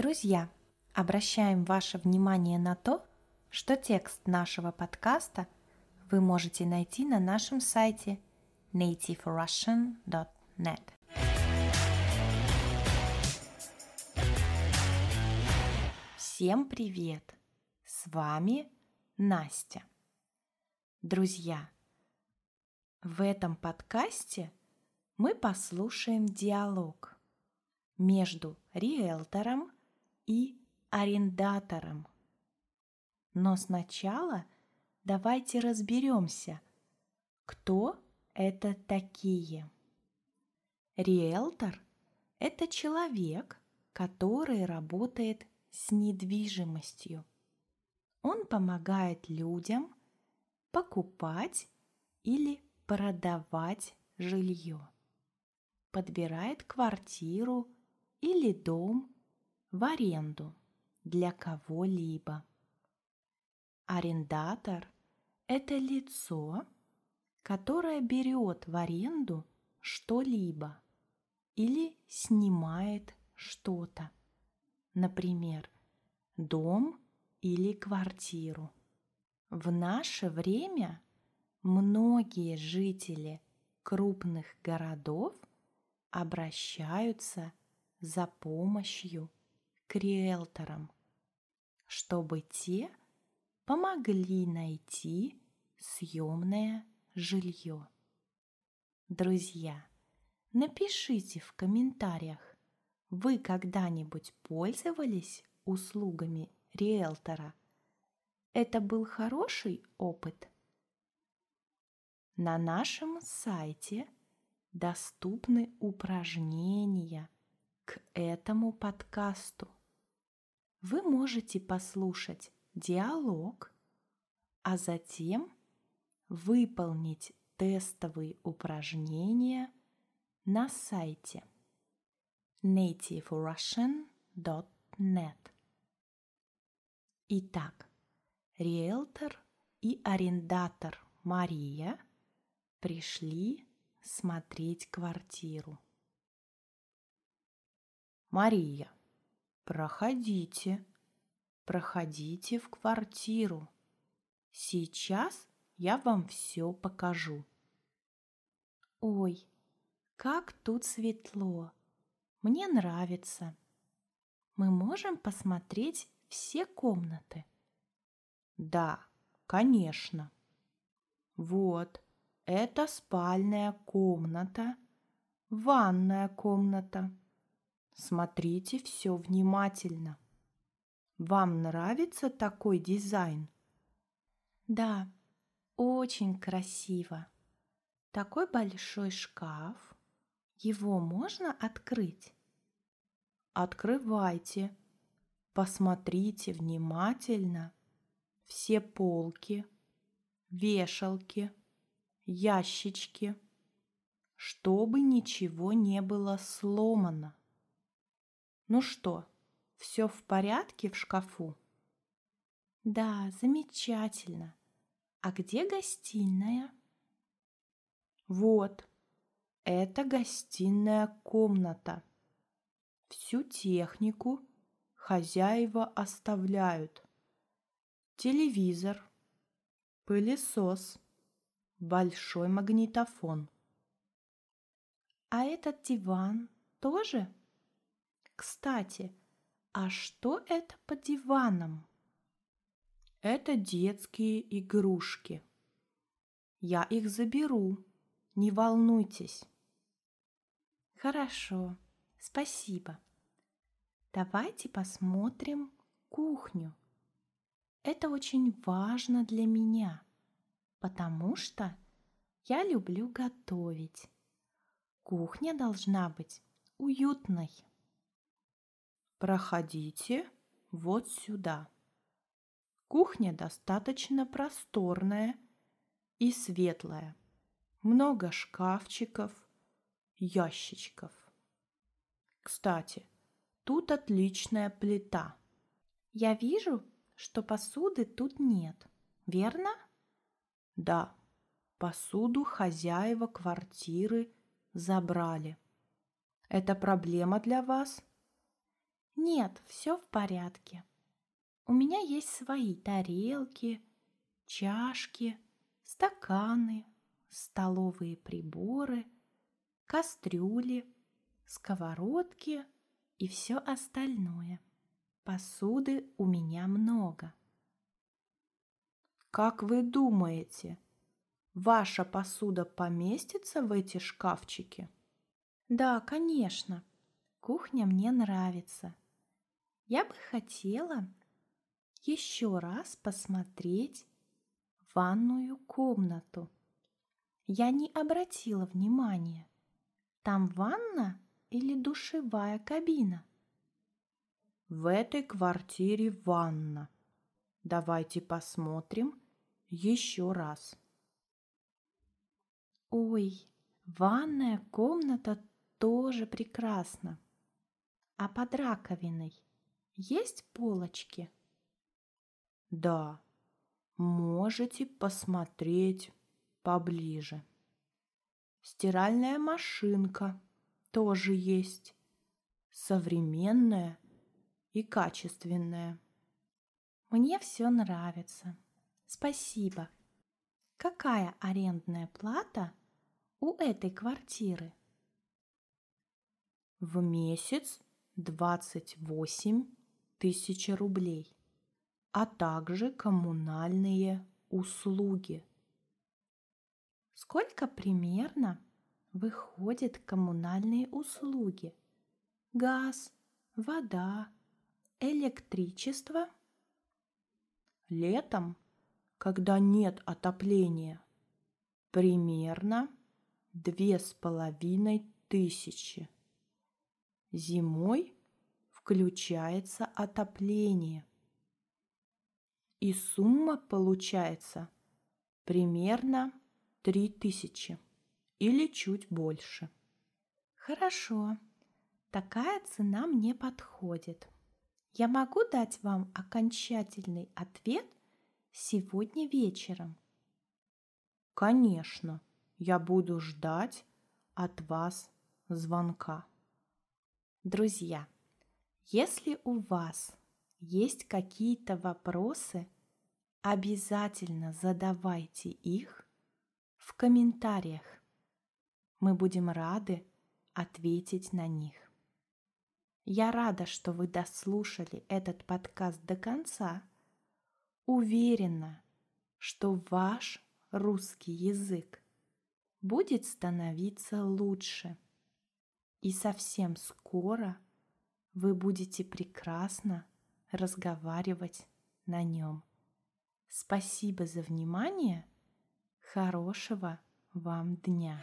Друзья, обращаем ваше внимание на то, что текст нашего подкаста вы можете найти на нашем сайте nativerussian.net. Всем привет! С вами Настя. Друзья, в этом подкасте мы послушаем диалог между риэлтором и арендатором. Но сначала давайте разберемся, кто это такие. Риэлтор – это человек, который работает с недвижимостью. Он помогает людям покупать или продавать жилье, подбирает квартиру или дом в аренду для кого-либо. Арендатор – это лицо, которое берет в аренду что-либо или снимает что-то, например, дом или квартиру. В наше время многие жители крупных городов обращаются за помощью к риэлторам, чтобы те помогли найти съемное жилье. Друзья, напишите в комментариях, вы когда-нибудь пользовались услугами риэлтора? Это был хороший опыт? На нашем сайте доступны упражнения к этому подкасту. Вы можете послушать диалог, а затем выполнить тестовые упражнения на сайте nativerussian.net. Итак, риэлтор и арендатор Мария – пришли смотреть квартиру. Мария, проходите, проходите в квартиру. Сейчас я вам все покажу. Ой, как тут светло. Мне нравится. Мы можем посмотреть все комнаты? Да, конечно. Вот, это спальная комната, ванная комната. Смотрите все внимательно. Вам нравится такой дизайн? Да, очень красиво. Такой большой шкаф. Его можно открыть? Открывайте. Посмотрите внимательно. Все полки, вешалки – ящички, чтобы ничего не было сломано. Ну что, все в порядке в шкафу? Да, замечательно. А где гостиная? Вот, это гостиная комната. Всю технику хозяева оставляют. Телевизор, пылесос – большой магнитофон. А этот диван тоже? Кстати, а что это под диваном? Это детские игрушки. Я их заберу, не волнуйтесь. Хорошо, спасибо. Давайте посмотрим кухню. Это очень важно для меня потому что я люблю готовить. Кухня должна быть уютной. Проходите вот сюда. Кухня достаточно просторная и светлая. Много шкафчиков, ящичков. Кстати, тут отличная плита. Я вижу, что посуды тут нет, верно? Да, посуду хозяева квартиры забрали. Это проблема для вас? Нет, все в порядке. У меня есть свои тарелки, чашки, стаканы, столовые приборы, кастрюли, сковородки и все остальное. Посуды у меня много. Как вы думаете, ваша посуда поместится в эти шкафчики? Да, конечно. Кухня мне нравится. Я бы хотела еще раз посмотреть ванную комнату. Я не обратила внимания. Там ванна или душевая кабина? В этой квартире ванна. Давайте посмотрим еще раз. Ой, ванная комната тоже прекрасна. А под раковиной есть полочки? Да, можете посмотреть поближе. Стиральная машинка тоже есть. Современная и качественная. Мне все нравится. Спасибо. Какая арендная плата у этой квартиры? В месяц 28 тысяч рублей, а также коммунальные услуги. Сколько примерно выходят коммунальные услуги? Газ, вода, электричество – Летом, когда нет отопления, примерно две с половиной тысячи. Зимой включается отопление. И сумма получается примерно три тысячи или чуть больше. Хорошо, такая цена мне подходит. Я могу дать вам окончательный ответ сегодня вечером? Конечно, я буду ждать от вас звонка. Друзья, если у вас есть какие-то вопросы, обязательно задавайте их в комментариях. Мы будем рады ответить на них. Я рада, что вы дослушали этот подкаст до конца. Уверена, что ваш русский язык будет становиться лучше. И совсем скоро вы будете прекрасно разговаривать на нем. Спасибо за внимание. Хорошего вам дня!